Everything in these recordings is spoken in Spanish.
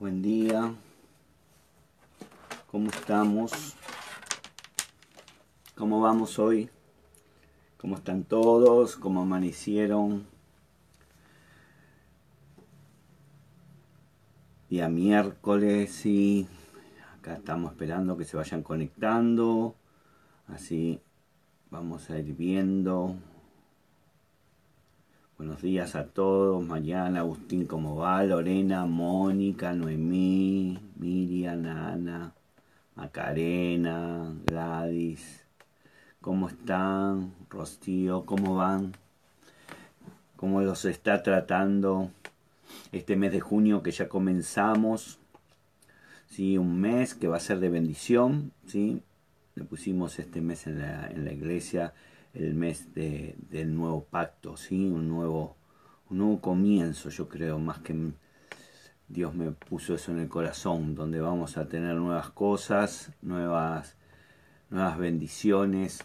Buen día. ¿Cómo estamos? ¿Cómo vamos hoy? ¿Cómo están todos? ¿Cómo amanecieron? Día miércoles, y Acá estamos esperando que se vayan conectando. Así vamos a ir viendo Buenos días a todos, Mariana, Agustín, ¿cómo va? Lorena, Mónica, Noemí, Miriam, Ana, Macarena, Gladys, ¿cómo están? Rostío, ¿cómo van? ¿Cómo los está tratando este mes de junio que ya comenzamos? Sí, un mes que va a ser de bendición, ¿sí? Le pusimos este mes en la, en la iglesia el mes de, del nuevo pacto, ¿sí? un, nuevo, un nuevo comienzo, yo creo, más que Dios me puso eso en el corazón, donde vamos a tener nuevas cosas, nuevas, nuevas bendiciones.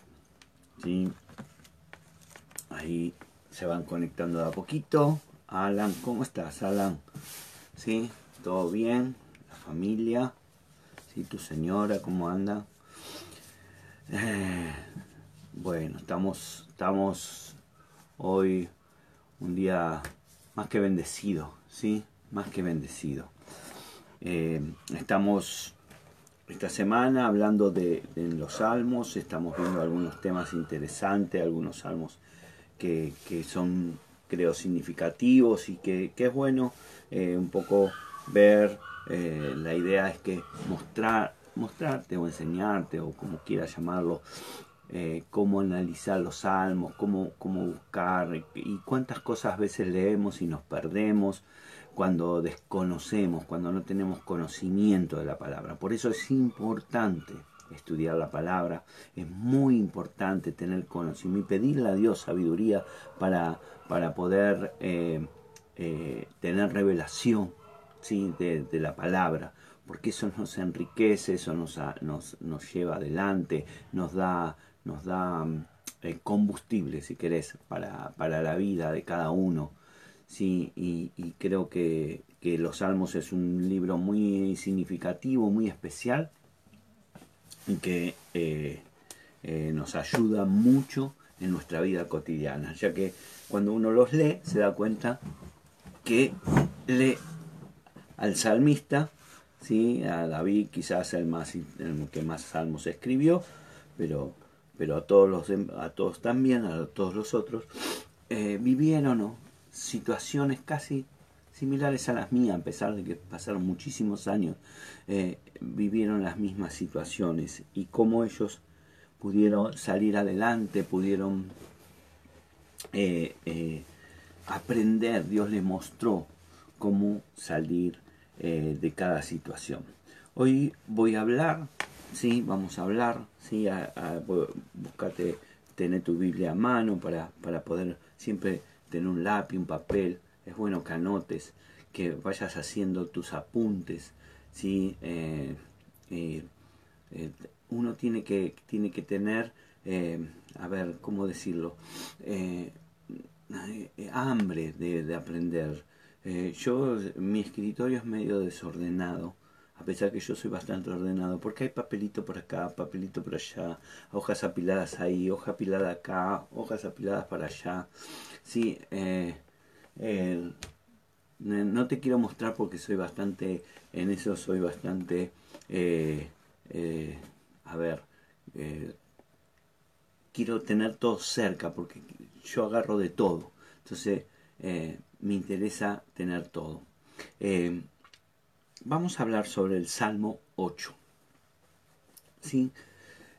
¿sí? Ahí se van conectando de a poquito. Alan, ¿cómo estás, Alan? ¿Sí? ¿Todo bien? ¿La familia? ¿Sí? ¿Tu señora cómo anda? Eh, bueno, estamos, estamos hoy un día más que bendecido, ¿sí? Más que bendecido. Eh, estamos esta semana hablando de, los salmos, estamos viendo algunos temas interesantes, algunos salmos que, son, creo, significativos y que, es bueno eh, un poco ver, eh, la idea es que mostrar, mostrarte o enseñarte o como quieras llamarlo, eh, cómo analizar los salmos, cómo, cómo buscar y cuántas cosas a veces leemos y nos perdemos cuando desconocemos, cuando no tenemos conocimiento de la palabra. Por eso es importante estudiar la palabra, es muy importante tener conocimiento y pedirle a Dios sabiduría para, para poder eh, eh, tener revelación ¿sí? de, de, la palabra, porque eso nos enriquece, eso nos, nos, nos lleva adelante, nos da nos da mm, eh, combustible, si querés, para, la vida de cada uno. Sí, y, creo que, Los Salmos es un libro muy significativo, muy especial, y que eh, eh, nos ayuda mucho en nuestra vida cotidiana, ya que cuando uno los lee se da cuenta que lee al salmista, ¿sí? a David quizás el, más, el que más salmos escribió, pero pero a todos, los, a todos también, a todos los otros, eh, vivieron ¿no? situaciones casi similares a las mías, a pesar de que pasaron muchísimos años, eh, vivieron las mismas situaciones y cómo ellos pudieron salir adelante, pudieron eh, aprender, Dios les mostró cómo salir de cada situación. Hoy voy a hablar ¿sí? Vamos a hablar, ¿sí? A, buscate tener tu Biblia a mano para, para poder siempre tener un lápiz, un papel. Es bueno que anotes, que vayas haciendo tus apuntes, ¿sí? Eh, eh, eh, uno tiene que, tiene que tener, a ver, ¿cómo decirlo? hambre de, de aprender. yo, mi escritorio es medio desordenado a pesar que yo soy bastante ordenado, porque hay papelito por acá, papelito por allá, hojas apiladas ahí, hoja apilada acá, hojas apiladas para allá. Sí, eh, eh, no te quiero mostrar porque soy bastante, en eso soy bastante, eh, a ver, quiero tener todo cerca porque yo agarro de todo. Entonces, me interesa tener todo vamos a hablar sobre el Salmo 8. ¿Sí?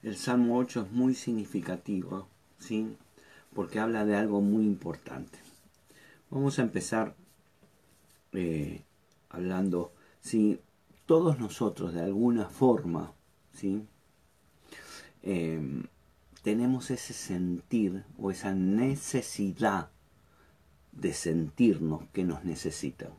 El Salmo 8 es muy significativo, ¿sí? Porque habla de algo muy importante. Vamos a empezar eh, hablando, si todos nosotros de alguna forma, ¿sí? Em, tenemos ese sentir o esa necesidad de sentirnos que nos necesitan.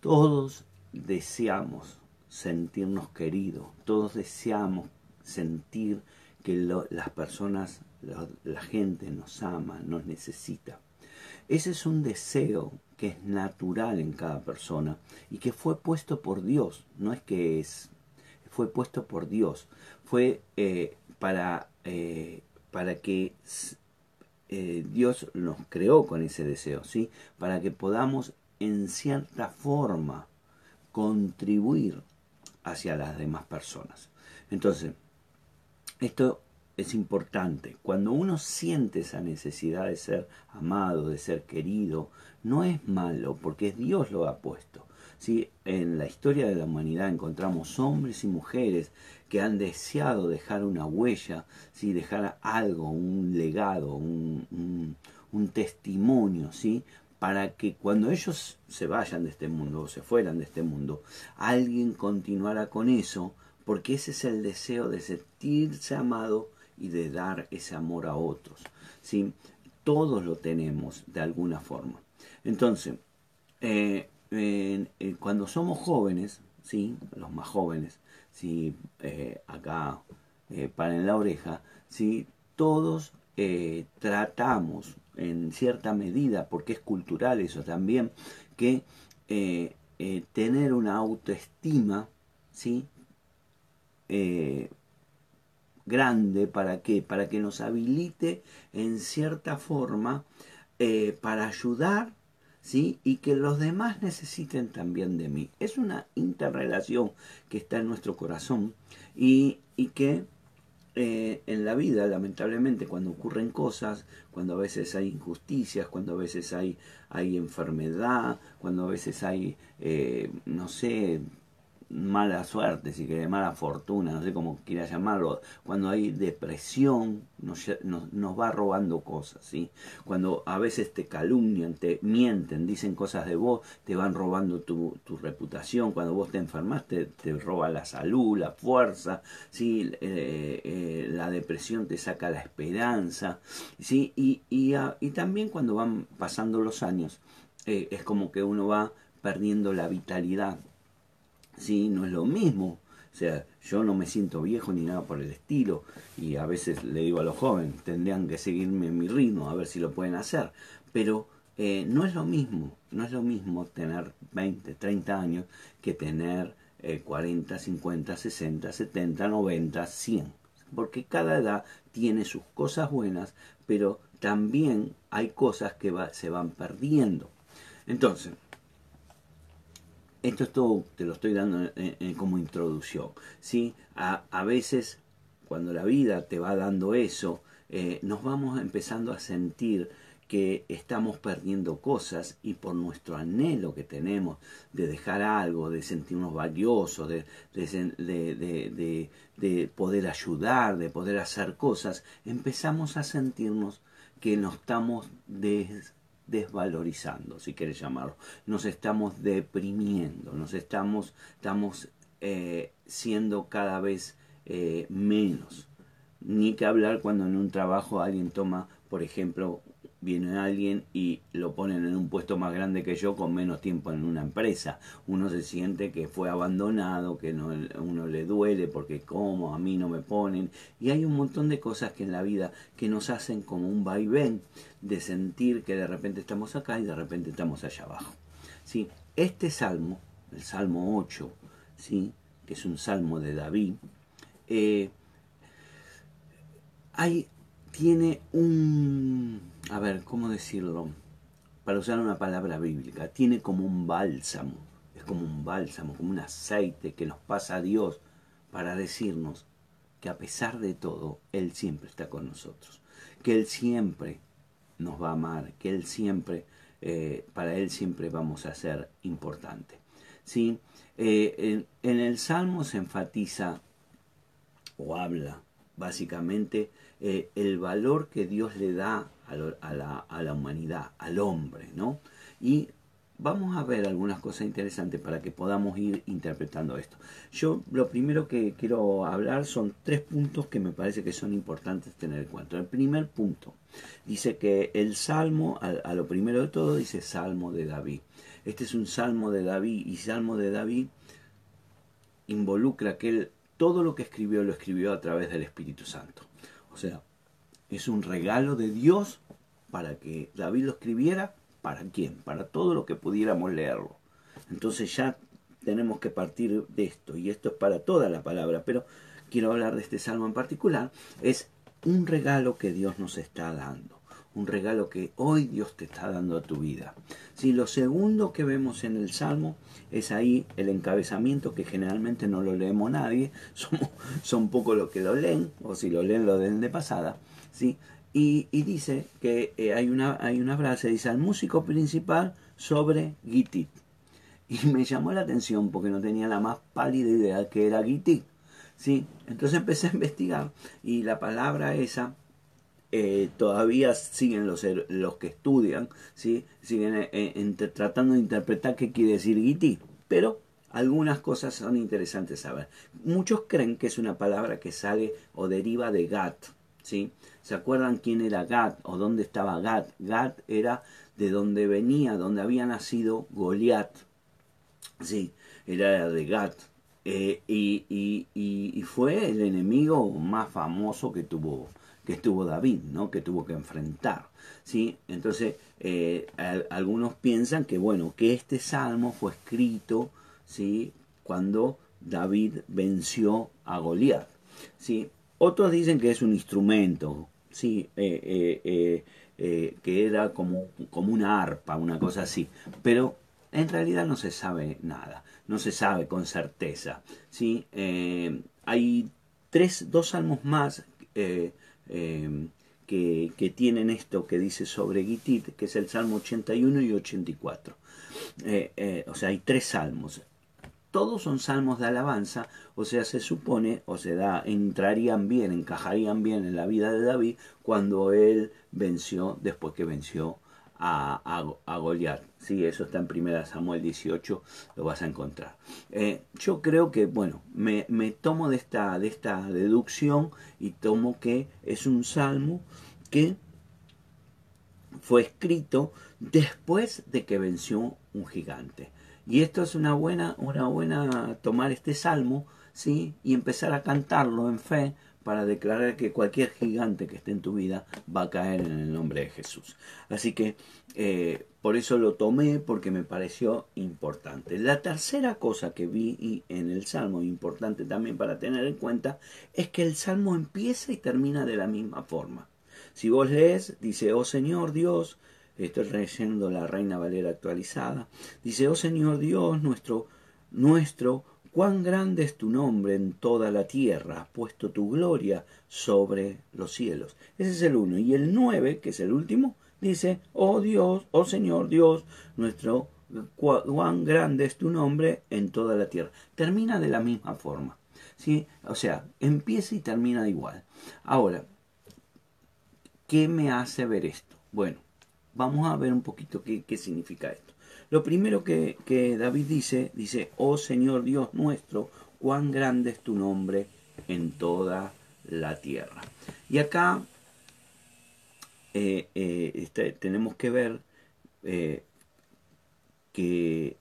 Todos deseamos sentirnos queridos, todos deseamos sentir que las personas, la, gente nos ama, nos necesita. ese es un deseo que es natural en cada persona y que fue puesto por Dios, no es que es, fue puesto por Dios, fue eh, para, eh, para que eh, Dios nos creó con ese deseo, ¿sí? Para que podamos en cierta forma contribuir hacia las demás personas. Entonces, esto es importante. Cuando uno siente esa necesidad de ser amado, de ser querido, no es malo, porque Dios lo ha puesto. ¿sí? En la historia de la humanidad encontramos hombres y mujeres que han deseado dejar una huella, ¿sí? dejar algo, un legado, un, un, testimonio, ¿sí? Para que cuando ellos se vayan de este mundo o se fueran de este mundo, alguien continuara con eso, porque ese es el deseo de sentirse amado y de dar ese amor a otros. ¿sí? Todos lo tenemos de alguna forma. Entonces, eh, cuando somos jóvenes, ¿sí? los más jóvenes, ¿sí? Eh, acá eh, en la oreja, ¿sí? todos eh, tratamos en cierta medida, porque es cultural eso también, que tener una autoestima ¿sí? grande, ¿para qué? Para que nos habilite en cierta forma para ayudar ¿sí? y que los demás necesiten también de mí. Es una interrelación que está en nuestro corazón y, y que eh, en la vida, lamentablemente, cuando ocurren cosas, cuando a veces hay injusticias, cuando a veces hay, hay enfermedad, cuando a veces hay, eh, no sé, mala suerte, si quiere, mala fortuna, no sé cómo quiera llamarlo, cuando hay depresión, nos, nos, va robando cosas, ¿sí? Cuando a veces te calumnian, te mienten, dicen cosas de vos, te van robando tu, tu reputación, cuando vos te enfermas te, te, roba la salud, la fuerza, ¿sí? Eh, eh, la depresión te saca la esperanza, ¿sí? Y, y, y también cuando van pasando los años, eh, es como que uno va perdiendo la vitalidad ¿sí? No es lo mismo. O sea, yo no me siento viejo ni nada por el estilo y a veces le digo a los jóvenes, tendrían que seguirme en mi ritmo a ver si lo pueden hacer. Pero eh, no es lo mismo, no es lo mismo tener 20, 30 años que tener 40, 50, 60, 70, 90, 100. Porque cada edad tiene sus cosas buenas, pero también hay cosas que se van perdiendo. Entonces, esto es todo, te lo estoy dando como introducción. ¿sí? A, veces, cuando la vida te va dando eso, eh, nos vamos empezando a sentir que estamos perdiendo cosas y por nuestro anhelo que tenemos de dejar algo, de sentirnos valiosos, de, de, de poder ayudar, de poder hacer cosas, empezamos a sentirnos que nos estamos des, desvalorizando, si quieres llamarlo. Nos estamos deprimiendo, nos estamos, estamos eh, siendo cada vez eh, menos. Ni que hablar cuando en un trabajo alguien toma, por ejemplo, viene alguien y lo ponen en un puesto más grande que yo con menos tiempo en una empresa. Uno se siente que fue abandonado, que no, uno le duele porque como a mí no me ponen. Y hay un montón de cosas que en la vida que nos hacen como un vaivén de sentir que de repente estamos acá y de repente estamos allá abajo. ¿Sí? Este salmo, el Salmo 8, ¿sí? que es un salmo de David, eh, hay, tiene un a ver, ¿cómo decirlo? Para usar una palabra bíblica, tiene como un bálsamo, es como un bálsamo, como un aceite que nos pasa a Dios para decirnos que a pesar de todo, Él siempre está con nosotros, que Él siempre nos va a amar, que Él siempre, eh, para Él siempre vamos a ser importante. ¿sí? Eh, en el Salmo se enfatiza o habla básicamente eh, el valor que Dios le da a, la, a, la, humanidad, al hombre, ¿no? Y vamos a ver algunas cosas interesantes para que podamos ir interpretando esto. Yo lo primero que quiero hablar son tres puntos que me parece que son importantes tener en cuenta. El primer punto dice que el salmo, a, lo primero de todo, dice salmo de David. Este es un salmo de David y salmo de David involucra que él todo lo que escribió lo escribió a través del Espíritu Santo. Sea, es un regalo de Dios para que David lo escribiera ¿para quién? Para todo lo que pudiéramos leerlo. Entonces ya tenemos que partir de esto, y esto es para toda la palabra, pero quiero hablar de este salmo en particular, es un regalo que Dios nos está dando un regalo que hoy Dios te está dando a tu vida. Si lo segundo que vemos en el Salmo es ahí el encabezamiento que generalmente no lo leemos nadie, son pocos los que lo leen, o si lo leen lo den de pasada, ¿sí? Y, dice que eh, hay, una, hay una frase, dice al músico principal sobre Gitit. Y me llamó la atención porque no tenía la más pálida idea que era Gitit. ¿sí? Entonces empecé a investigar y la palabra esa eh, todavía siguen los, los que estudian, ¿sí? siguen eh, eh, tratando de interpretar qué quiere decir Giti, pero algunas cosas son interesantes saber. Muchos creen que es una palabra que sale o deriva de Gat, ¿sí? ¿Se acuerdan quién era Gat o dónde estaba Gat? Gat era de donde venía, donde había nacido Goliat, ¿sí? Era de Gat. y, y, y, fue el enemigo más famoso que tuvo que estuvo David, ¿no? que tuvo que enfrentar. ¿sí? Entonces, eh, algunos piensan que, bueno, que este salmo fue escrito ¿sí? cuando David venció a Goliat. ¿sí? Otros dicen que es un instrumento, ¿sí? Eh, eh, que era como, como una arpa, una cosa así. Pero en realidad no se sabe nada, no se sabe con certeza. ¿sí? hay tres, dos salmos más Em, que, tienen esto que dice sobre Gitit, que es el Salmo 81 y 84. Eh, eh, o sea, hay tres salmos. Todos son salmos de alabanza, o sea, se supone, o se da, entrarían bien, encajarían bien en la vida de David cuando él venció, después que venció a, a, Goliat. Sí, eso está en 1 Samuel 18, lo vas a encontrar. Eh, yo creo que, bueno, me, me, tomo de esta, de esta deducción y tomo que es un salmo que fue escrito después de que venció un gigante. Y esto es una buena, una buena tomar este salmo, ¿sí? Y empezar a cantarlo en fe, para declarar que cualquier gigante que esté en tu vida va a caer en el nombre de Jesús. Así que eh, por eso lo tomé porque me pareció importante. La tercera cosa que vi en el Salmo, importante también para tener en cuenta, es que el Salmo empieza y termina de la misma forma. Si vos lees, dice, oh Señor Dios, estoy leyendo la Reina Valera actualizada, dice, oh Señor Dios, nuestro, nuestro, Cuán grande es tu nombre en toda la tierra, has puesto tu gloria sobre los cielos. Ese es el uno. Y el nueve, que es el último, dice, oh Dios, oh Señor Dios, nuestro, cuán grande es tu nombre en toda la tierra. Termina de la misma forma. ¿sí? O sea, empieza y termina igual. Ahora, ¿qué me hace ver esto? Bueno, vamos a ver un poquito qué, qué significa esto. Lo primero que, David dice, dice, oh Señor Dios nuestro, cuán grande es tu nombre en toda la tierra. Y acá eh, eh, este, tenemos que ver eh, que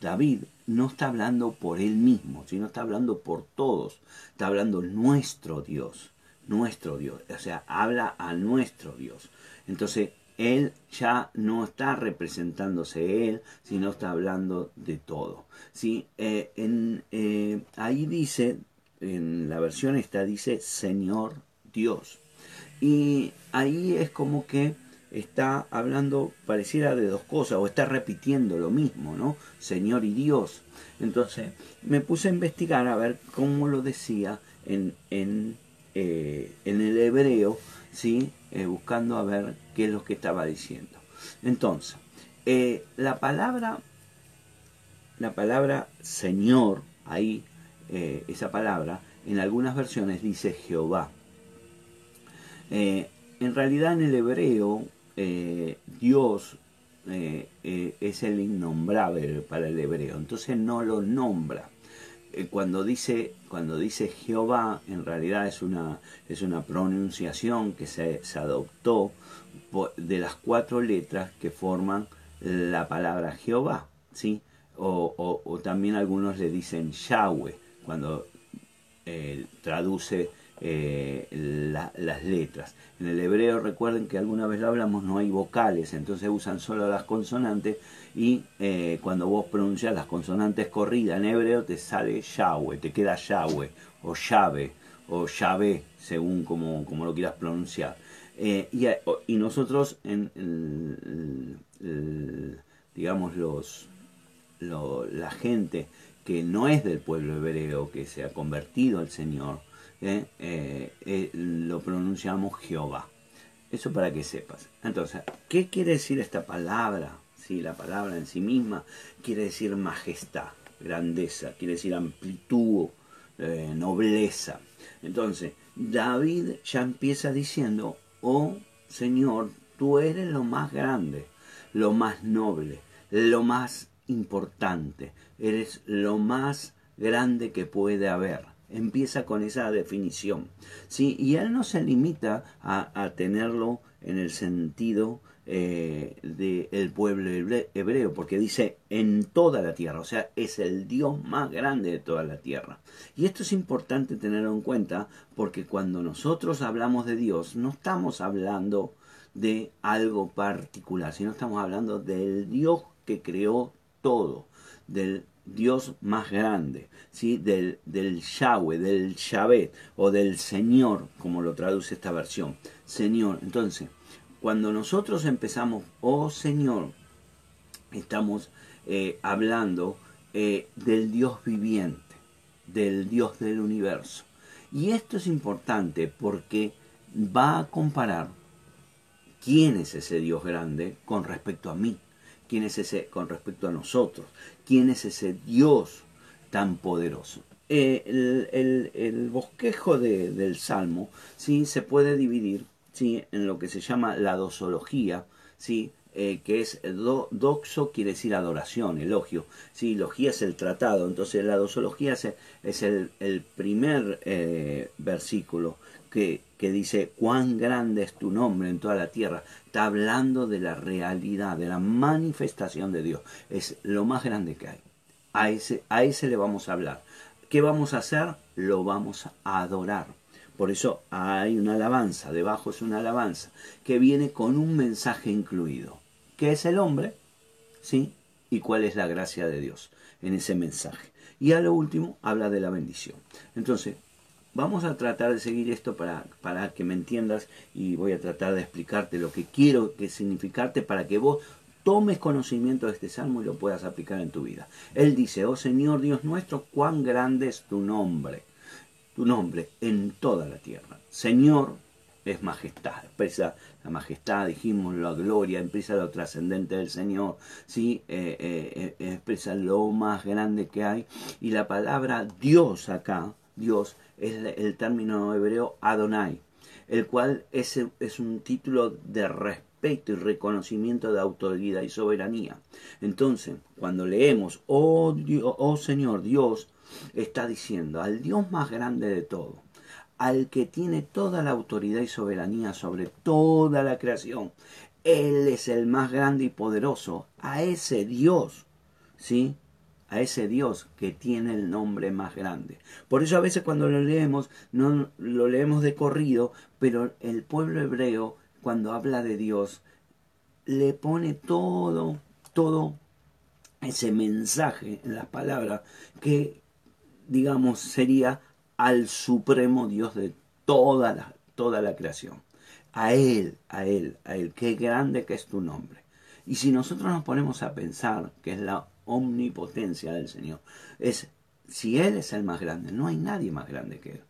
David no está hablando por él mismo, sino está hablando por todos. Está hablando nuestro Dios, nuestro Dios. O sea, habla a nuestro Dios. Entonces, él ya no está representándose él, sino está hablando de todo. ¿sí? Eh, en, eh, ahí dice, en la versión esta dice Señor Dios. Y ahí es como que está hablando, pareciera de dos cosas, o está repitiendo lo mismo, ¿no? Señor y Dios. Entonces me puse a investigar a ver cómo lo decía en, en, eh, en el hebreo, ¿sí? buscando a ver qué es lo que estaba diciendo. Entonces, eh, la palabra, la palabra Señor, ahí, eh, esa palabra, en algunas versiones dice Jehová. Eh, en realidad en el hebreo, Dios es el innombrable para el hebreo, entonces no lo nombra. Cuando dice, cuando dice Jehová, en realidad es una, es una pronunciación que se, se adoptó de las cuatro letras que forman la palabra Jehová, ¿sí? O, también algunos le dicen Yahweh, cuando eh, traduce eh, las letras. En el hebreo recuerden que alguna vez lo hablamos, no hay vocales, entonces usan solo las consonantes y eh, cuando vos pronuncias las consonantes corridas en hebreo te sale Yahweh, te queda Yahweh o Yahweh o Yahvé, según como, como, lo quieras pronunciar. Eh, y, nosotros, digamos, los, la gente que no es del pueblo hebreo, que se ha convertido al Señor, eh, eh, lo pronunciamos Jehová. Eso para que sepas. Entonces, ¿qué quiere decir esta palabra? Sí, la palabra en sí misma quiere decir majestad, grandeza, quiere decir amplitud, nobleza. Entonces, David ya empieza diciendo, oh Señor, tú eres lo más grande, lo más noble, lo más importante, eres lo más grande que puede haber. Empieza con esa definición. ¿sí? Y él no se limita a, tenerlo en el sentido eh, del pueblo hebreo, porque dice en toda la tierra, o sea, es el Dios más grande de toda la tierra. Y esto es importante tenerlo en cuenta, porque cuando nosotros hablamos de Dios, no estamos hablando de algo particular, sino estamos hablando del Dios que creó todo, del Dios más grande, ¿sí? del, del Yahweh, del Yahvé o del Señor, como lo traduce esta versión. Señor, entonces, cuando nosotros empezamos, oh Señor, estamos eh, hablando eh, del Dios viviente, del Dios del universo. Y esto es importante porque va a comparar quién es ese Dios grande con respecto a mí, quién es ese con respecto a nosotros, quién es ese Dios tan poderoso. Eh, el, bosquejo del Salmo ¿sí? se puede dividir ¿sí? en lo que se llama la dosología, ¿sí? Eh, que es doxo quiere decir adoración, elogio, ¿sí? logía es el tratado, entonces la dosología es, es el, primer eh, versículo que, dice cuán grande es tu nombre en toda la tierra, está hablando de la realidad, de la manifestación de Dios, es lo más grande que hay, a ese, a ese le vamos a hablar. ¿Qué vamos a hacer? Lo vamos a adorar. Por eso hay una alabanza, debajo es una alabanza, que viene con un mensaje incluido. ¿Qué es el hombre? ¿Sí? ¿Y cuál es la gracia de Dios en ese mensaje? Y a lo último habla de la bendición. Entonces, vamos a tratar de seguir esto para, para que me entiendas y voy a tratar de explicarte lo que quiero que significarte para que vos tomes conocimiento de este salmo y lo puedas aplicar en tu vida. Él dice, oh Señor Dios nuestro, cuán grande es tu nombre tu nombre en toda la tierra. Señor es majestad, expresa la majestad, dijimos la gloria, expresa lo trascendente del Señor, ¿sí? Eh, eh, eh, expresa lo más grande que hay. Y la palabra Dios acá, Dios, es el término hebreo Adonai, el cual es, es un título de respeto y reconocimiento de autoridad y soberanía. Entonces, cuando leemos, oh, Dios, oh Señor Dios, está diciendo al Dios más grande de todo, al que tiene toda la autoridad y soberanía sobre toda la creación. Él es el más grande y poderoso, a ese Dios, ¿sí? A ese Dios que tiene el nombre más grande. Por eso a veces cuando lo leemos, no lo leemos de corrido, pero el pueblo hebreo, cuando habla de Dios, le pone todo, todo ese mensaje en las palabras que digamos, sería al supremo Dios de toda la, toda la creación. A Él, a Él, a Él. Qué grande que es tu nombre. Y si nosotros nos ponemos a pensar que es la omnipotencia del Señor, es si Él es el más grande, no hay nadie más grande que Él.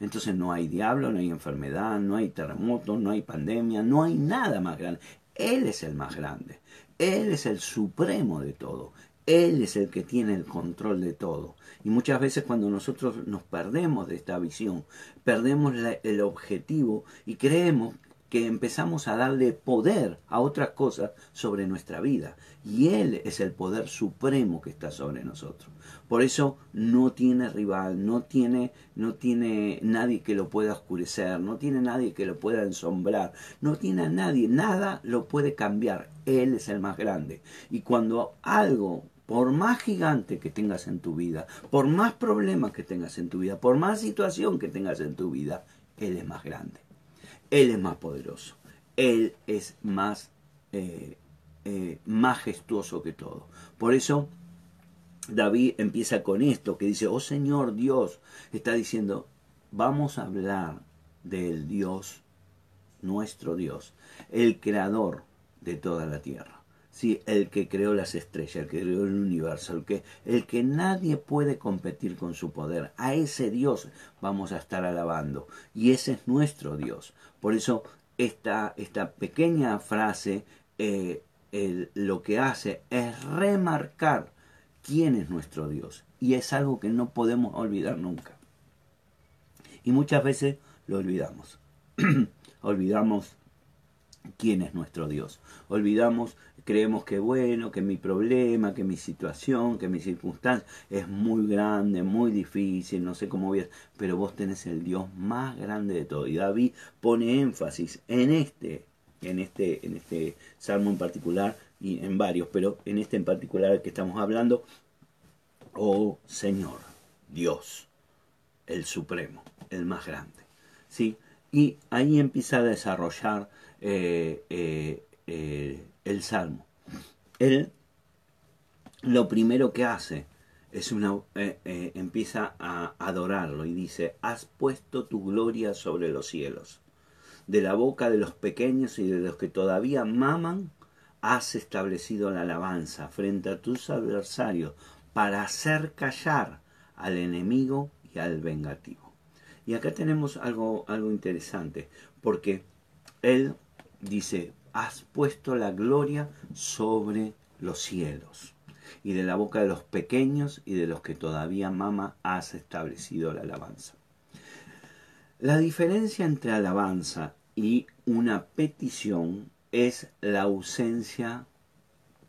Entonces no hay diablo, no hay enfermedad, no hay terremoto, no hay pandemia, no hay nada más grande. Él es el más grande. Él es el supremo de todo. Él es el que tiene el control de todo. Y muchas veces cuando nosotros nos perdemos de esta visión, perdemos el objetivo y creemos que empezamos a darle poder a otras cosas sobre nuestra vida. Y Él es el poder supremo que está sobre nosotros. Por eso no tiene rival, no tiene, no tiene nadie que lo pueda oscurecer, no tiene nadie que lo pueda ensombrar, no tiene a nadie, nada lo puede cambiar. Él es el más grande. Y cuando algo por más gigante que tengas en tu vida, por más problemas que tengas en tu vida, por más situación que tengas en tu vida, Él es más grande. Él es más poderoso. Él es más eh, eh, majestuoso que todo. Por eso David empieza con esto, que dice, oh Señor Dios, está diciendo, vamos a hablar del Dios, nuestro Dios, el creador de toda la tierra. Sí, el que creó las estrellas, el que creó el universo, el que, el que nadie puede competir con su poder. A ese Dios vamos a estar alabando. Y ese es nuestro Dios. Por eso esta, esta pequeña frase eh, lo que hace es remarcar quién es nuestro Dios. Y es algo que no podemos olvidar nunca. Y muchas veces lo olvidamos. olvidamos quién es nuestro Dios. Olvidamos creemos que bueno, que mi problema, que mi situación, que mi circunstancia es muy grande, muy difícil, no sé cómo voy a... Pero vos tenés el Dios más grande de todo. Y David pone énfasis en este, en este, en este salmo en particular y en varios, pero en este en particular que estamos hablando, oh Señor, Dios, el Supremo, el más grande. ¿Sí? Y ahí empieza a desarrollar eh, eh, eh, el Salmo. Él lo primero que hace es una eh, eh, empieza a adorarlo y dice, has puesto tu gloria sobre los cielos. De la boca de los pequeños y de los que todavía maman, has establecido la alabanza frente a tus adversarios para hacer callar al enemigo y al vengativo. Y acá tenemos algo, algo interesante, porque él dice, has puesto la gloria sobre los cielos. Y de la boca de los pequeños y de los que todavía mama has establecido la alabanza. La diferencia entre alabanza y una petición es la ausencia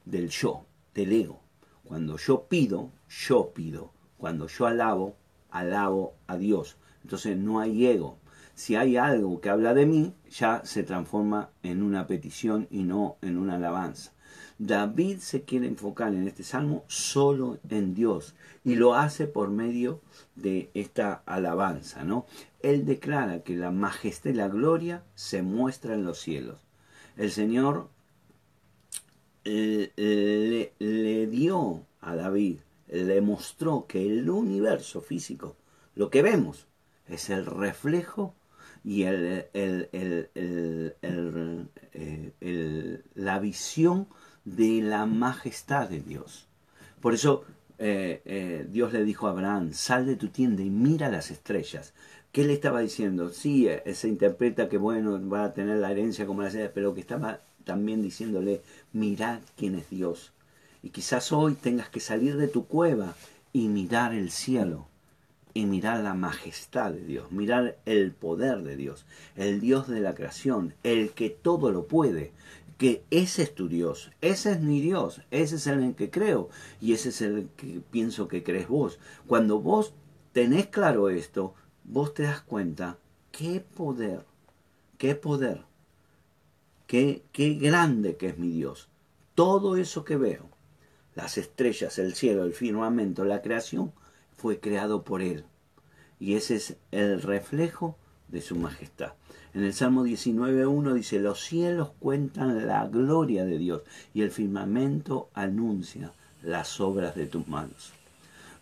del yo, del ego. Cuando yo pido, yo pido. Cuando yo alabo, alabo a Dios. Entonces no hay ego si hay algo que habla de mí, ya se transforma en una petición y no en una alabanza. David se quiere enfocar en este salmo solo en Dios y lo hace por medio de esta alabanza, ¿no? Él declara que la majestad y la gloria se muestra en los cielos. El Señor le, le dio a David, le mostró que el universo físico, lo que vemos, es el reflejo y el, eh, la visión de la majestad de Dios. Por eso eh, eh, Dios le dijo a Abraham, sal de tu tienda y mira las estrellas. ¿Qué le estaba diciendo? Sí, se interpreta que bueno, va a tener la herencia como la estrellas, pero que estaba también diciéndole, mirad quién es Dios. Y quizás hoy tengas que salir de tu cueva y mirar el cielo y mirar la majestad de Dios, mirar el poder de Dios, el Dios de la creación, el que todo lo puede, que ese es tu Dios, ese es mi Dios, ese es el en que creo y ese es el que pienso que crees vos. Cuando vos tenés claro esto, vos te das cuenta qué poder, qué poder, qué, qué grande que es mi Dios. Todo eso que veo, las estrellas, el cielo, el firmamento, la creación, fue creado por Él. Y ese es el reflejo de su majestad. En el Salmo 19.1 dice, los cielos cuentan la gloria de Dios y el firmamento anuncia las obras de tus manos.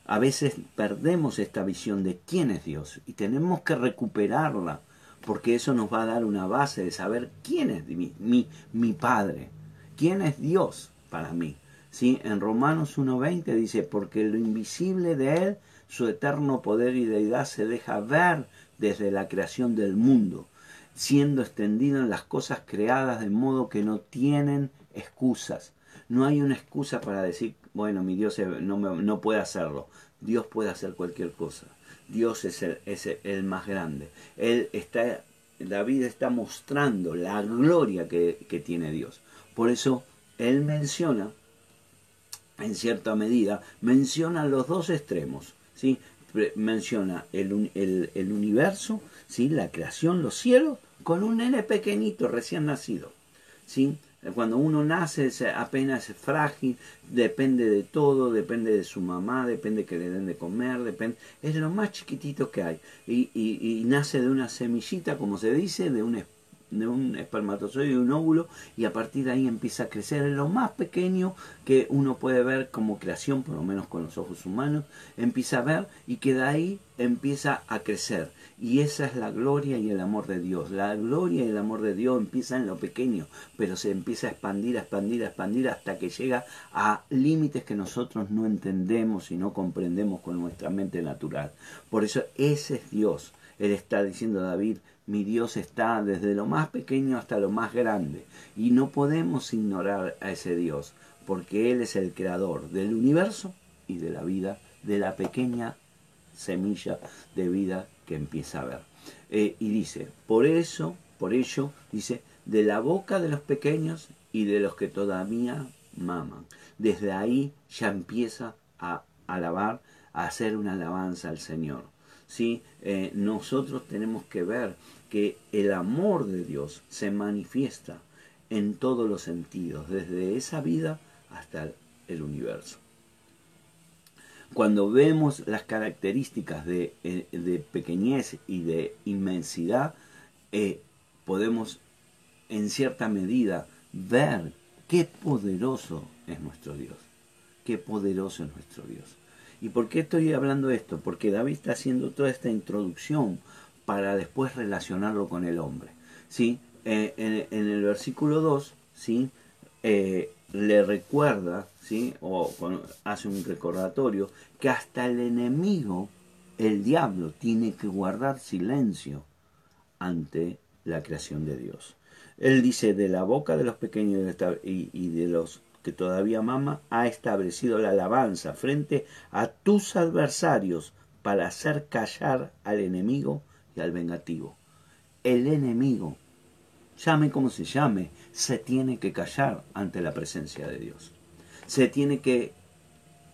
A veces perdemos esta visión de quién es Dios y tenemos que recuperarla porque eso nos va a dar una base de saber quién es mi, mi, Padre, quién es Dios para mí. ¿Sí? En Romanos 1.20 dice, porque lo invisible de Él su eterno poder y deidad se deja ver desde la creación del mundo, siendo extendido en las cosas creadas de modo que no tienen excusas. No hay una excusa para decir, bueno, mi Dios no, puede hacerlo. Dios puede hacer cualquier cosa. Dios es el, es el más grande. Él está, David está mostrando la gloria que, que tiene Dios. Por eso él menciona, en cierta medida, menciona los dos extremos. ¿Sí? menciona el, el, universo, ¿sí? la creación, los cielos, con un nene pequeñito recién nacido. ¿sí? Cuando uno nace apenas es frágil, depende de todo, depende de su mamá, depende que le den de comer, depende, es lo más chiquitito que hay. Y, y, y nace de una semillita, como se dice, de un de un espermatozoide y un óvulo y a partir de ahí empieza a crecer en lo más pequeño que uno puede ver como creación, por lo menos con los ojos humanos, empieza a ver y que de ahí empieza a crecer. Y esa es la gloria y el amor de Dios. La gloria y el amor de Dios empieza en lo pequeño, pero se empieza a expandir, a expandir, a expandir hasta que llega a límites que nosotros no entendemos y no comprendemos con nuestra mente natural. Por eso ese es Dios. Él está diciendo a David, mi Dios está desde lo más pequeño hasta lo más grande. Y no podemos ignorar a ese Dios, porque Él es el creador del universo y de la vida, de la pequeña semilla de vida que empieza a ver. Eh, y dice, por eso, por ello, dice, de la boca de los pequeños y de los que todavía maman. Desde ahí ya empieza a alabar, a hacer una alabanza al Señor. ¿sí? Eh, nosotros tenemos que ver que el amor de Dios se manifiesta en todos los sentidos, desde esa vida hasta el universo. Cuando vemos las características de, eh, pequeñez y de inmensidad, eh, podemos en cierta medida ver qué poderoso es nuestro Dios. Qué poderoso es nuestro Dios. ¿Y por qué estoy hablando esto? Porque David está haciendo toda esta introducción para después relacionarlo con el hombre. ¿sí? Eh, en, el versículo 2, ¿sí? Eh, le recuerda, ¿sí? o hace un recordatorio, que hasta el enemigo, el diablo, tiene que guardar silencio ante la creación de Dios. Él dice, de la boca de los pequeños y, y de los que todavía mama, ha establecido la alabanza frente a tus adversarios para hacer callar al enemigo al vengativo. El enemigo, llame como se llame, se tiene que callar ante la presencia de Dios. Se tiene que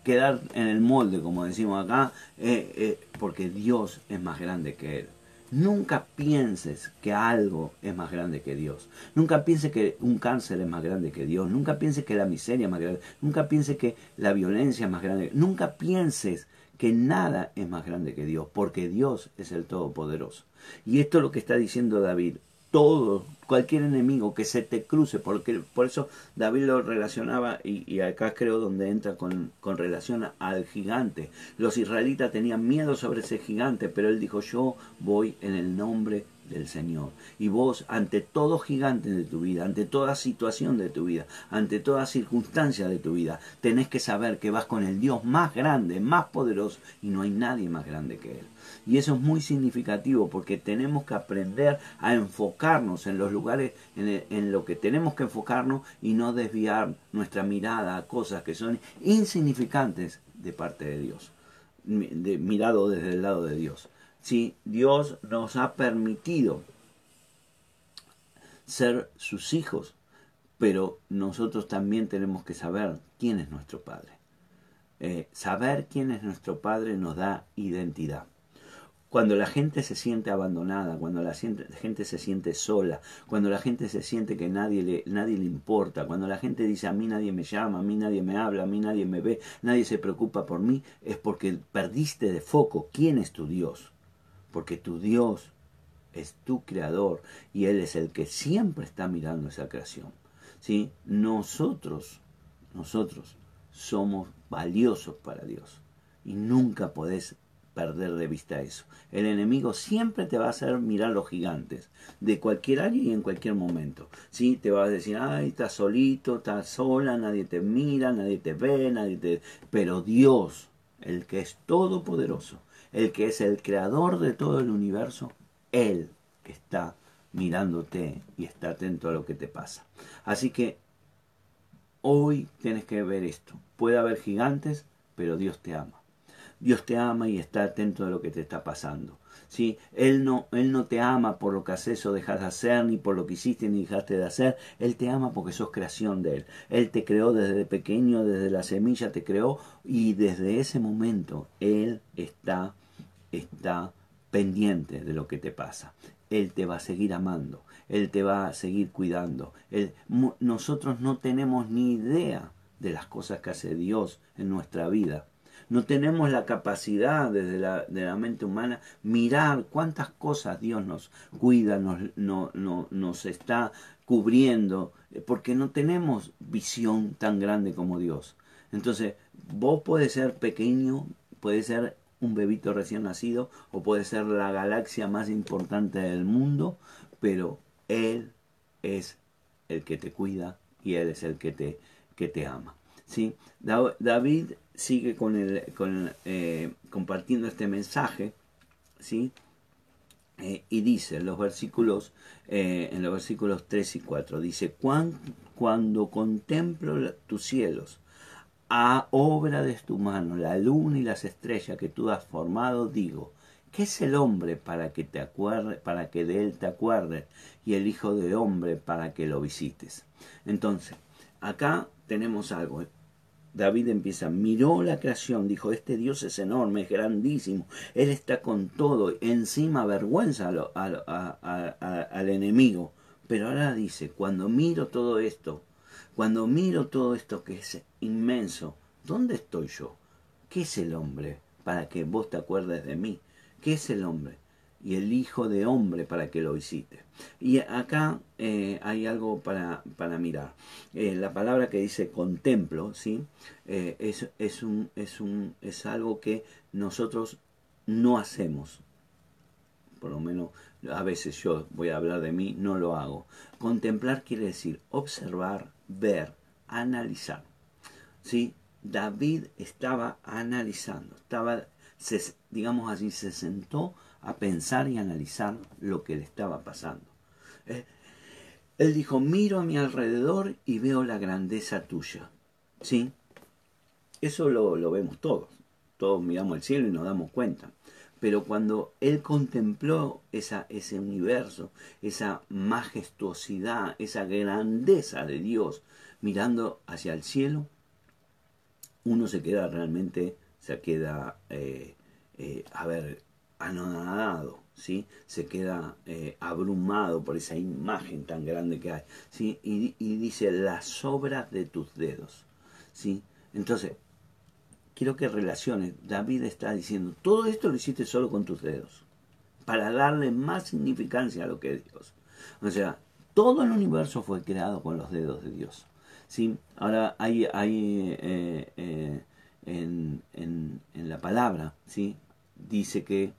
quedar en el molde, como decimos acá, eh, eh, porque Dios es más grande que Él. Nunca pienses que algo es más grande que Dios. Nunca pienses que un cáncer es más grande que Dios. Nunca pienses que la miseria es más grande. Nunca pienses que la violencia es más grande. Nunca pienses que nada es más grande que Dios, porque Dios es el Todopoderoso. Y esto es lo que está diciendo David. Todo, cualquier enemigo que se te cruce, porque por eso David lo relacionaba, y, acá creo donde entra con, con relación al gigante. Los israelitas tenían miedo sobre ese gigante, pero él dijo, yo voy en el nombre del Señor. Y vos, ante todo gigante de tu vida, ante toda situación de tu vida, ante toda circunstancia de tu vida, tenés que saber que vas con el Dios más grande, más poderoso, y no hay nadie más grande que Él. Y eso es muy significativo porque tenemos que aprender a enfocarnos en los lugares en, en, lo que tenemos que enfocarnos y no desviar nuestra mirada a cosas que son insignificantes de parte de Dios, de, mirado desde el lado de Dios. Si Dios nos ha permitido ser sus hijos, pero nosotros también tenemos que saber quién es nuestro Padre. Eh, saber quién es nuestro Padre nos da identidad. Cuando la gente se siente abandonada, cuando la gente se siente sola, cuando la gente se siente que nadie le, nadie le importa, cuando la gente dice a mí nadie me llama, a mí nadie me habla, a mí nadie me ve, nadie se preocupa por mí, es porque perdiste de foco quién es tu Dios porque tu Dios es tu creador y Él es el que siempre está mirando esa creación. ¿sí? Nosotros, nosotros somos valiosos para Dios y nunca podés perder de vista eso. El enemigo siempre te va a hacer mirar los gigantes, de cualquier área y en cualquier momento. ¿sí? Te va a decir, ay, estás solito, estás sola, nadie te mira, nadie te ve, nadie te... Pero Dios, el que es todopoderoso, el que es el creador de todo el universo, Él está mirándote y está atento a lo que te pasa. Así que hoy tienes que ver esto. Puede haber gigantes, pero Dios te ama. Dios te ama y está atento a lo que te está pasando. ¿sí? Él, no, él no te ama por lo que haces o dejas de hacer, ni por lo que hiciste ni dejaste de hacer. Él te ama porque sos creación de Él. Él te creó desde pequeño, desde la semilla te creó y desde ese momento Él está está pendiente de lo que te pasa. Él te va a seguir amando, Él te va a seguir cuidando. nosotros no tenemos ni idea de las cosas que hace Dios en nuestra vida. No tenemos la capacidad desde la, de la mente humana mirar cuántas cosas Dios nos cuida, nos, no, no, nos está cubriendo, porque no tenemos visión tan grande como Dios. Entonces, vos puedes ser pequeño, puedes ser un bebito recién nacido o puede ser la galaxia más importante del mundo, pero Él es el que te cuida y Él es el que te, que te ama. ¿sí? David sigue con el, con, eh, compartiendo este mensaje ¿sí? Eh, y dice en los versículos, eh, en los versículos 3 y 4, dice, cuando contemplo tus cielos, a obra de tu mano, la luna y las estrellas que tú has formado, digo, ¿qué es el hombre para que te acuerdes, para que de él te acuerdes, y el hijo de hombre para que lo visites? Entonces, acá tenemos algo. David empieza, miró la creación, dijo, este Dios es enorme, es grandísimo, Él está con todo, encima vergüenza al enemigo. Pero ahora dice, cuando miro todo esto, cuando miro todo esto que es inmenso, ¿dónde estoy yo? ¿Qué es el hombre para que vos te acuerdes de mí? ¿Qué es el hombre? Y el Hijo de Hombre para que lo visite. Y acá eh, hay algo para, para mirar. Eh, la palabra que dice contemplo, ¿sí? Eh, es, es, un, es, un, es algo que nosotros no hacemos. Por lo menos a veces yo voy a hablar de mí, no lo hago. Contemplar quiere decir observar, ver, analizar. ¿Sí? David estaba analizando, estaba, digamos así, se sentó a pensar y analizar lo que le estaba pasando. Eh, él dijo, miro a mi alrededor y veo la grandeza tuya. ¿Sí? Eso lo, lo vemos todos. Todos miramos el cielo y nos damos cuenta pero cuando él contempló ese universo, esa majestuosidad, esa grandeza de Dios mirando hacia el cielo, uno se queda realmente, se queda, eh, eh, a ver, anonadado, ¿sí? Se queda eh, abrumado por esa imagen tan grande que hay, ¿sí? Y, y dice, las obras de tus dedos, ¿sí? Entonces, quiero que relaciones. David está diciendo, todo esto lo hiciste solo con tus dedos, para darle más significancia a lo que es Dios. O sea, todo el universo fue creado con los dedos de Dios. ¿sí? Ahora hay, hay eh, eh, en, en, en, la palabra, ¿sí? dice que,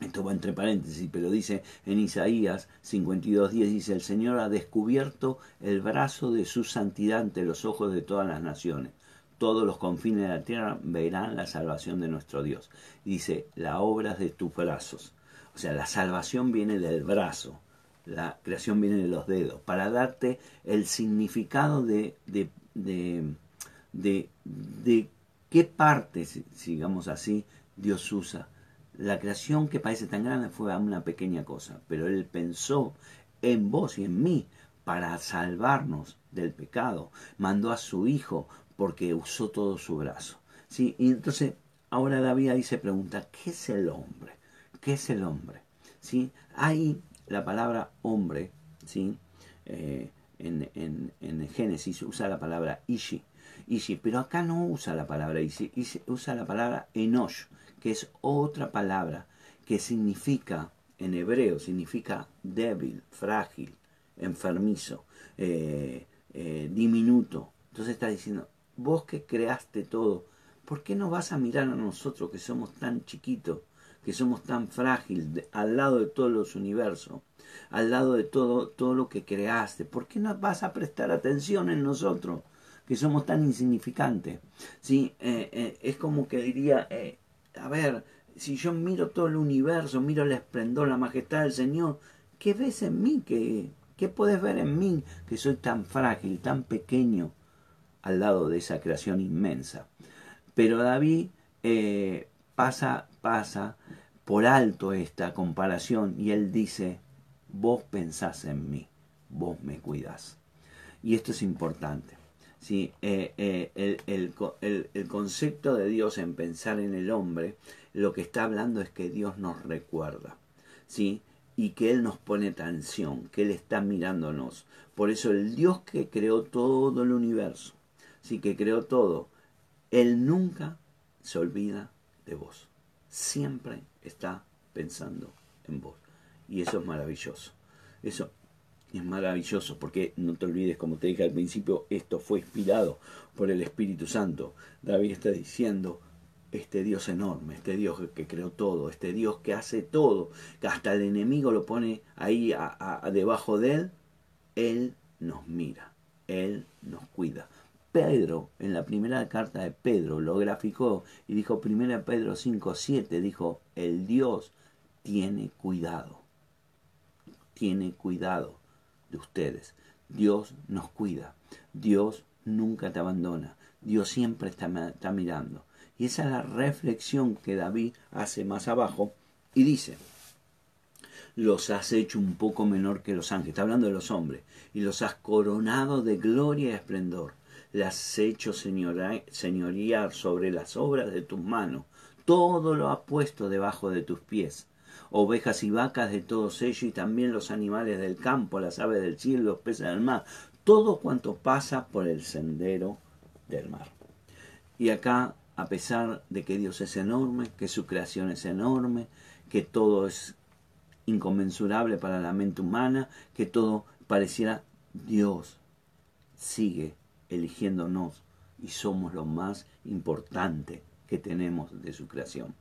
esto va entre paréntesis, pero dice en Isaías 52.10, dice, el Señor ha descubierto el brazo de su santidad ante los ojos de todas las naciones todos los confines de la tierra verán la salvación de nuestro Dios. dice, la obra de tus brazos. O sea, la salvación viene del brazo, la creación viene de los dedos, para darte el significado de, de, de, de, de qué parte, digamos así, Dios usa. La creación que parece tan grande fue una pequeña cosa, pero Él pensó en vos y en mí para salvarnos del pecado. Mandó a su Hijo porque usó todo su brazo. ¿sí? Y entonces ahora David ahí se pregunta, ¿qué es el hombre? ¿Qué es el hombre? ¿Sí? Ahí la palabra hombre, ¿sí? Eh, en, en, en, Génesis usa la palabra ishi, ishi, pero acá no usa la palabra ishi, usa la palabra enosh, que es otra palabra que significa, en hebreo, significa débil, frágil, enfermizo, eh, eh, diminuto. Entonces está diciendo, vos que creaste todo, ¿por qué no vas a mirar a nosotros que somos tan chiquitos, que somos tan frágiles, al lado de todos los universos, al lado de todo, todo lo que creaste? ¿Por qué no vas a prestar atención en nosotros, que somos tan insignificantes? ¿Sí? Eh, eh, es como que diría, a ver, si yo miro todo el universo, miro el esplendor, la majestad del Señor, ¿qué ves en mí? ¿Qué, qué puedes ver en mí que soy tan frágil, tan pequeño? al lado de esa creación inmensa. Pero David eh, pasa, pasa por alto esta comparación y él dice, vos pensás en mí, vos me cuidás. Y esto es importante. ¿sí? Eh, eh, el, concepto de Dios en pensar en el hombre, lo que está hablando es que Dios nos recuerda, ¿sí? Y que Él nos pone tensión, que Él está mirándonos. Por eso el Dios que creó todo el universo, sí, que creó todo, Él nunca se olvida de vos. Siempre está pensando en vos. Y eso es maravilloso. Eso es maravilloso porque no te olvides, como te dije al principio, esto fue inspirado por el Espíritu Santo. David está diciendo, este Dios enorme, este Dios que creó todo, este Dios que hace todo, que hasta el enemigo lo pone ahí debajo de él, Él nos mira, Él nos cuida. Pedro, en la primera carta de Pedro, lo graficó y dijo, primera Pedro 5, 7, dijo, el Dios tiene cuidado, tiene cuidado de ustedes. Dios nos cuida, Dios nunca te abandona, Dios siempre está mirando. Y esa es la reflexión que David hace más abajo y dice, los has hecho un poco menor que los ángeles, está hablando de los hombres, y los has coronado de gloria y esplendor, las has hecho señorear sobre las obras de tus manos, todo lo has puesto debajo de tus pies, ovejas y vacas de todos ellos, y también los animales del campo, las aves del cielo, los peces del mar, todo cuanto pasa por el sendero del mar. Y acá a pesar de que Dios es enorme, que su creación es enorme, que todo es inconmensurable para la mente humana, que todo pareciera Dios sigue eligiéndonos y somos lo más importante que tenemos de su creación.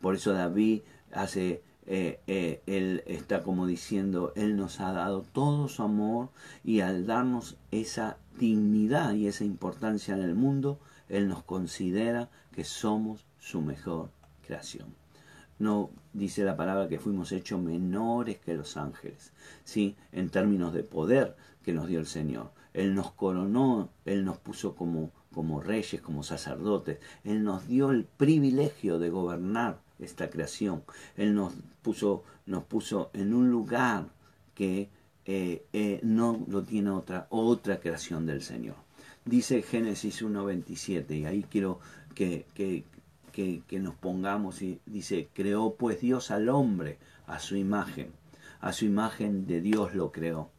Por eso David hace, eh, eh, él está como diciendo, Él nos ha dado todo su amor y al darnos esa dignidad y esa importancia en el mundo, él nos considera que somos su mejor creación. No dice la palabra que fuimos hechos menores que los ángeles, ¿sí? en términos de poder que nos dio el Señor. Él nos coronó, Él nos puso como, como reyes, como sacerdotes. Él nos dio el privilegio de gobernar esta creación. Él nos puso, nos puso en un lugar que eh, eh, no lo tiene otra, otra creación del Señor dice Génesis 1.27, y ahí quiero que, que, que, nos pongamos, y dice, creó pues Dios al hombre a su imagen, a su imagen de Dios lo creó,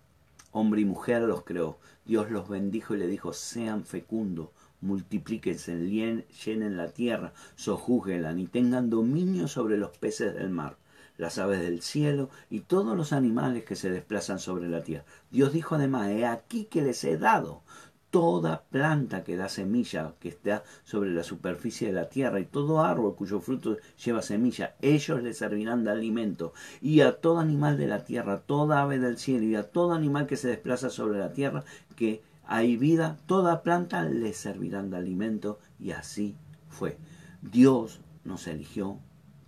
hombre y mujer los creó, Dios los bendijo y le dijo, sean fecundos, multiplíquense, llenen la tierra, sojúguenla y tengan dominio sobre los peces del mar las aves del cielo y todos los animales que se desplazan sobre la tierra. Dios dijo además, he aquí que les he dado toda planta que da semilla, que está sobre la superficie de la tierra, y todo árbol cuyo fruto lleva semilla, ellos le servirán de alimento. Y a todo animal de la tierra, toda ave del cielo, y a todo animal que se desplaza sobre la tierra, que hay vida, toda planta le servirán de alimento. Y así fue. Dios nos eligió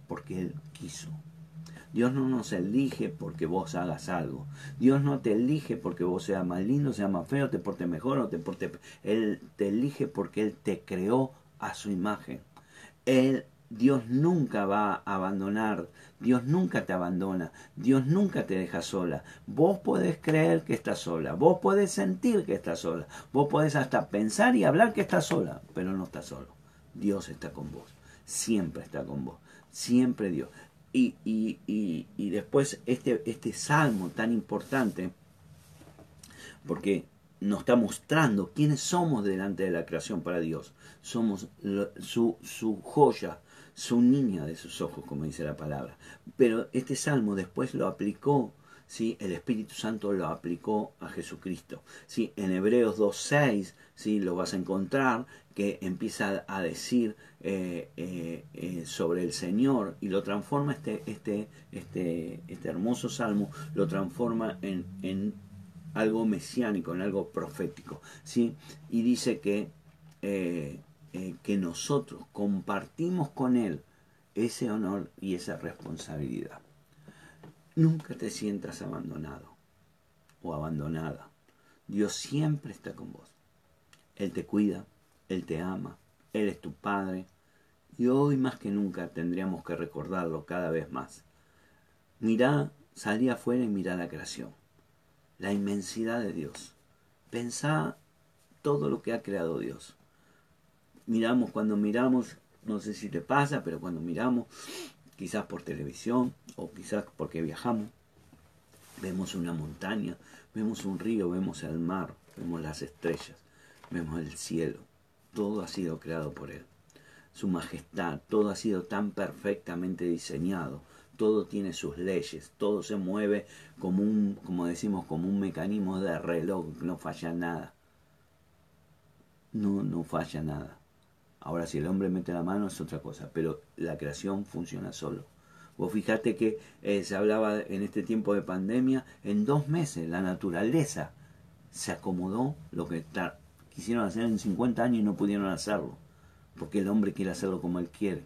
porque Él quiso. Dios no nos elige porque vos hagas algo. Dios no te elige porque vos seas más lindo, seas más feo, te porte mejor o te porte... Él te elige porque Él te creó a su imagen. Él, Dios nunca va a abandonar, Dios nunca te abandona, Dios nunca te deja sola. Vos podés creer que estás sola, vos podés sentir que estás sola, vos podés hasta pensar y hablar que estás sola, pero no estás solo. Dios está con vos, siempre está con vos, siempre Dios. Y, y, después este, este salmo tan importante, porque nos está mostrando quiénes somos delante de la creación para Dios. Somos su, su joya, su niña de sus ojos, como dice la palabra. Pero este salmo después lo aplicó, ¿sí? el Espíritu Santo lo aplicó a Jesucristo. ¿sí? En Hebreos 2.6 ¿sí? lo vas a encontrar, que empieza a decir eh, eh, eh, sobre el Señor y lo transforma este, este, este, este hermoso salmo, lo transforma en, en, algo mesiánico, en algo profético. ¿sí? Y dice que, que nosotros compartimos con Él ese honor y esa responsabilidad. Nunca te sientas abandonado o abandonada. Dios siempre está con vos. Él te cuida, Él te ama, Él es tu Padre. Y hoy más que nunca tendríamos que recordarlo cada vez más. Mirá, salí afuera y mirá la creación. La inmensidad de Dios. Pensá todo lo que ha creado Dios. Miramos, cuando miramos, no sé si te pasa, pero cuando miramos, quizás por televisión o quizás porque viajamos, vemos una montaña, vemos un río, vemos el mar, vemos las estrellas, vemos el cielo. Todo ha sido creado por Él. Su majestad, todo ha sido tan perfectamente diseñado, todo tiene sus leyes, todo se mueve como un, como decimos, como un mecanismo de reloj, no falla nada. No, no falla nada. Ahora, si el hombre mete la mano es otra cosa, pero la creación funciona solo. Vos fijate que eh, se hablaba en este tiempo de pandemia, en dos meses la naturaleza se acomodó lo que quisieron hacer en 50 años y no pudieron hacerlo, porque el hombre quiere hacerlo como él quiere.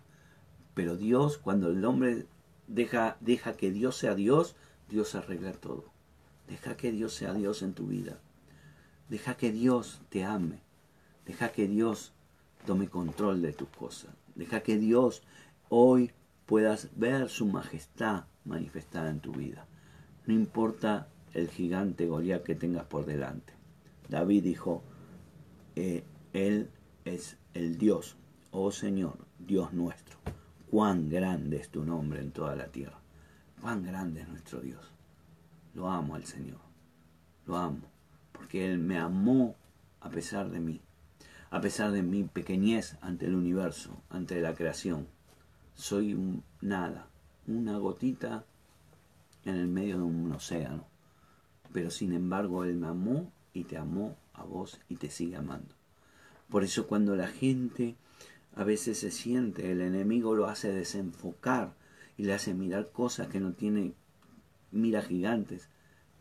Pero Dios, cuando el hombre deja, deja que Dios sea Dios, Dios arregla todo. Deja que Dios sea Dios en tu vida. Deja que Dios te ame. Deja que Dios tome control de tus cosas. Deja que Dios hoy puedas ver su majestad manifestada en tu vida. No importa el gigante Goliat que tengas por delante. David dijo, eh, Él es el Dios, oh Señor, Dios nuestro. Cuán grande es tu nombre en toda la tierra. Cuán grande es nuestro Dios. Lo amo al Señor. Lo amo. Porque Él me amó a pesar de mí a pesar de mi pequeñez ante el universo, ante la creación. Soy nada, una gotita en el medio de un océano. Pero sin embargo Él me amó y te amó a vos y te sigue amando. Por eso cuando la gente a veces se siente, el enemigo lo hace desenfocar y le hace mirar cosas que no tiene, mira gigantes,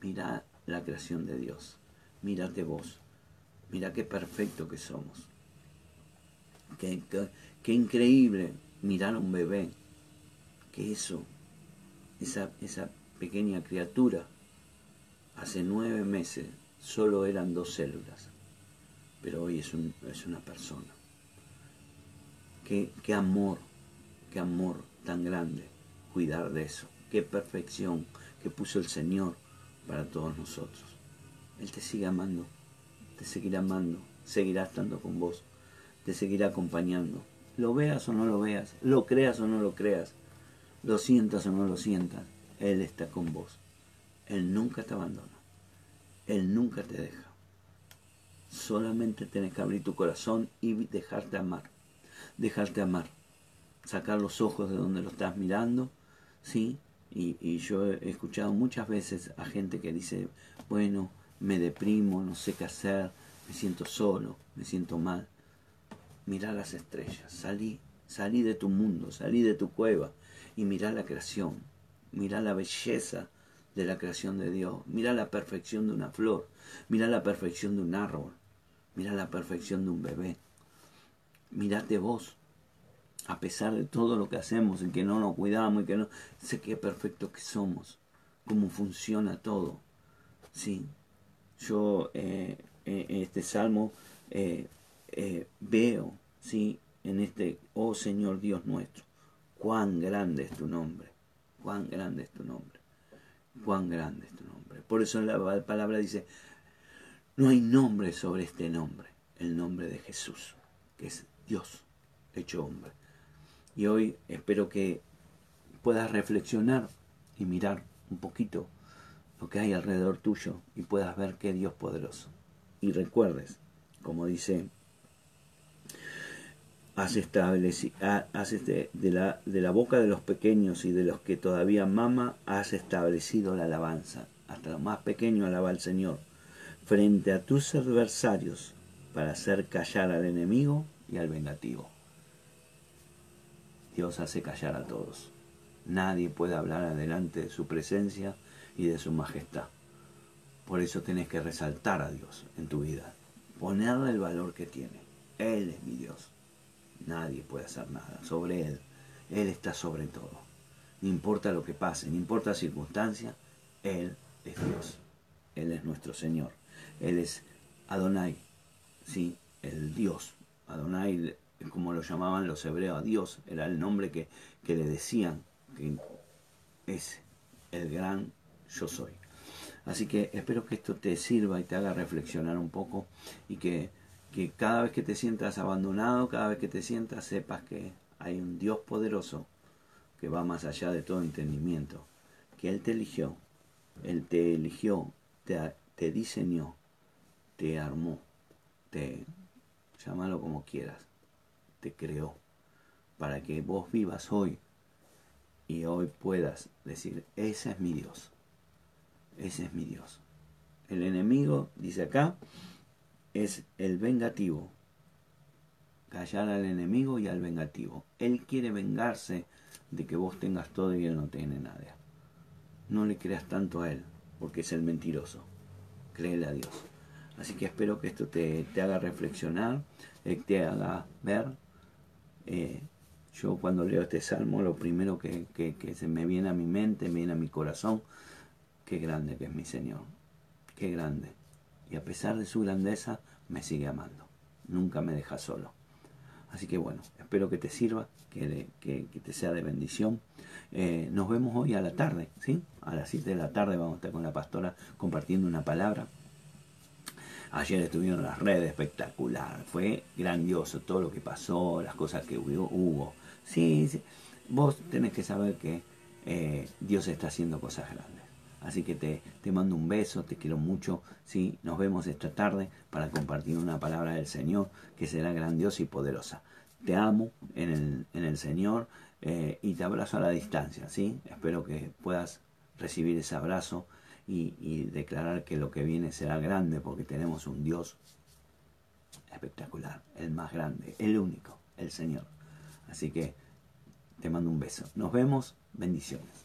mira la creación de Dios, mírate vos, Mira qué perfecto que somos. Qué, increíble mirar a un bebé. Que eso, esa, esa pequeña criatura, hace nueve meses solo eran dos células. Pero hoy es, es una persona. Qué, qué amor, qué amor tan grande cuidar de eso. Qué perfección que puso el Señor para todos nosotros. Él te sigue amando te seguirá amando, seguirá estando con vos, te seguirá acompañando. Lo veas o no lo veas, lo creas o no lo creas, lo sientas o no lo sientas, Él está con vos. Él nunca te abandona, Él nunca te deja. Solamente tienes que abrir tu corazón y dejarte amar, dejarte amar, sacar los ojos de donde lo estás mirando, ¿sí? Y, y yo he escuchado muchas veces a gente que dice, bueno, me deprimo, no sé qué hacer, me siento solo, me siento mal. Mira las estrellas, salí, salí de tu mundo, salí de tu cueva y mira la creación, mira la belleza de la creación de Dios, mira la perfección de una flor, mira la perfección de un árbol, mira la perfección de un bebé. Mirate vos, a pesar de todo lo que hacemos y que no nos cuidamos y que no, sé qué perfecto que somos, cómo funciona todo. Sí, yo eh, eh, en este salmo eh, veo, ¿sí? En este, oh Señor Dios nuestro, cuán grande es tu nombre, cuán grande es tu nombre, cuán grande es tu nombre. Por eso la palabra dice, no hay nombre sobre este nombre, el nombre de Jesús, que es Dios hecho hombre. Y hoy espero que puedas reflexionar y mirar un poquito lo que hay alrededor tuyo y puedas ver qué Dios poderoso. Y recuerdes, como dice, has este, de, la, de la boca de los pequeños y de los que todavía mama, has establecido la alabanza. Hasta lo más pequeño alaba al Señor. Frente a tus adversarios, para hacer callar al enemigo y al vengativo. Dios hace callar a todos. Nadie puede hablar adelante de su presencia y de su majestad. Por eso tenés que resaltar a Dios en tu vida, ponerle el valor que tiene. Él es mi Dios. Nadie puede hacer nada sobre Él. Él está sobre todo. No importa lo que pase, no importa la circunstancia, Él es Dios. Él es nuestro Señor. Él es Adonai, ¿sí? el Dios. Adonai, como lo llamaban los hebreos, Dios, era el nombre que, que le decían, que es el gran yo soy. Así que espero que esto te sirva y te haga reflexionar un poco y que que cada vez que te sientas abandonado, cada vez que te sientas, sepas que hay un Dios poderoso que va más allá de todo entendimiento, que Él te eligió, Él te eligió, te, te diseñó, te armó, te, llámalo como quieras, te creó, para que vos vivas hoy y hoy puedas decir, ese es mi Dios, ese es mi Dios. El enemigo, dice acá, es el vengativo. Callar al enemigo y al vengativo. Él quiere vengarse de que vos tengas todo y él no tiene nada. No le creas tanto a él, porque es el mentiroso. Créele a Dios. Así que espero que esto te, haga reflexionar, eh, te haga ver. Eh, yo cuando leo este salmo, lo primero que, que se me viene a mi mente, me viene a mi corazón, qué grande que es mi Señor. Qué grande y a pesar de su grandeza me sigue amando. Nunca me deja solo. Así que bueno, espero que te sirva, que, te sea de bendición. Eh, nos vemos hoy a la tarde, ¿sí? A las 7 de la tarde vamos a estar con la pastora compartiendo una palabra. Ayer estuvieron las redes, espectacular. Fue grandioso todo lo que pasó, las cosas que hubo. Sí, sí. vos tenés que saber que eh, Dios está haciendo cosas grandes. Así que te, te mando un beso, te quiero mucho. ¿sí? Nos vemos esta tarde para compartir una palabra del Señor que será grandiosa y poderosa. Te amo en el, en el Señor eh, y te abrazo a la distancia. ¿sí? Espero que puedas recibir ese abrazo y, y declarar que lo que viene será grande porque tenemos un Dios espectacular, el más grande, el único, el Señor. Así que te mando un beso. Nos vemos. Bendiciones.